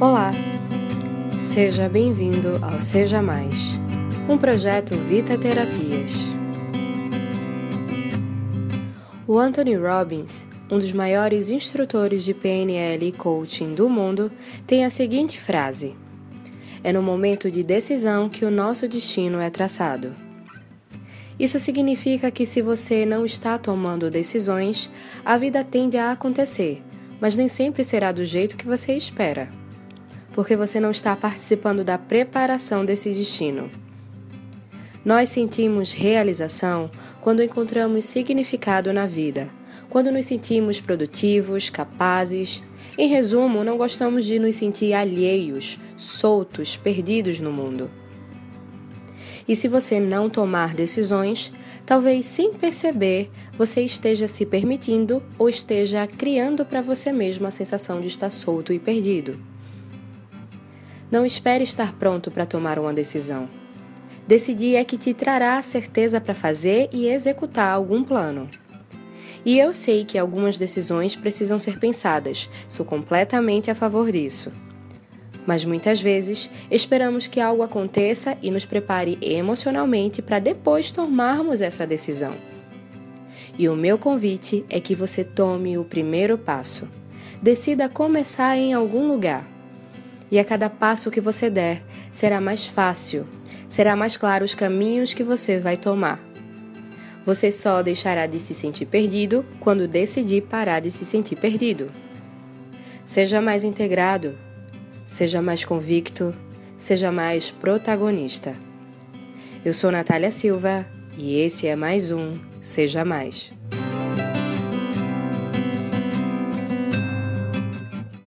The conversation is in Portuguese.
Olá! Seja bem-vindo ao Seja Mais, um projeto Vita Terapias. O Anthony Robbins, um dos maiores instrutores de PNL e coaching do mundo, tem a seguinte frase: É no momento de decisão que o nosso destino é traçado. Isso significa que se você não está tomando decisões, a vida tende a acontecer, mas nem sempre será do jeito que você espera porque você não está participando da preparação desse destino. Nós sentimos realização quando encontramos significado na vida, quando nos sentimos produtivos, capazes. Em resumo, não gostamos de nos sentir alheios, soltos, perdidos no mundo. E se você não tomar decisões, talvez sem perceber você esteja se permitindo ou esteja criando para você mesmo a sensação de estar solto e perdido. Não espere estar pronto para tomar uma decisão. Decidir é que te trará a certeza para fazer e executar algum plano. E eu sei que algumas decisões precisam ser pensadas, sou completamente a favor disso. Mas muitas vezes esperamos que algo aconteça e nos prepare emocionalmente para depois tomarmos essa decisão. E o meu convite é que você tome o primeiro passo. Decida começar em algum lugar e a cada passo que você der, será mais fácil, será mais claro os caminhos que você vai tomar. Você só deixará de se sentir perdido quando decidir parar de se sentir perdido. Seja mais integrado, seja mais convicto, seja mais protagonista. Eu sou Natália Silva e esse é mais um Seja Mais.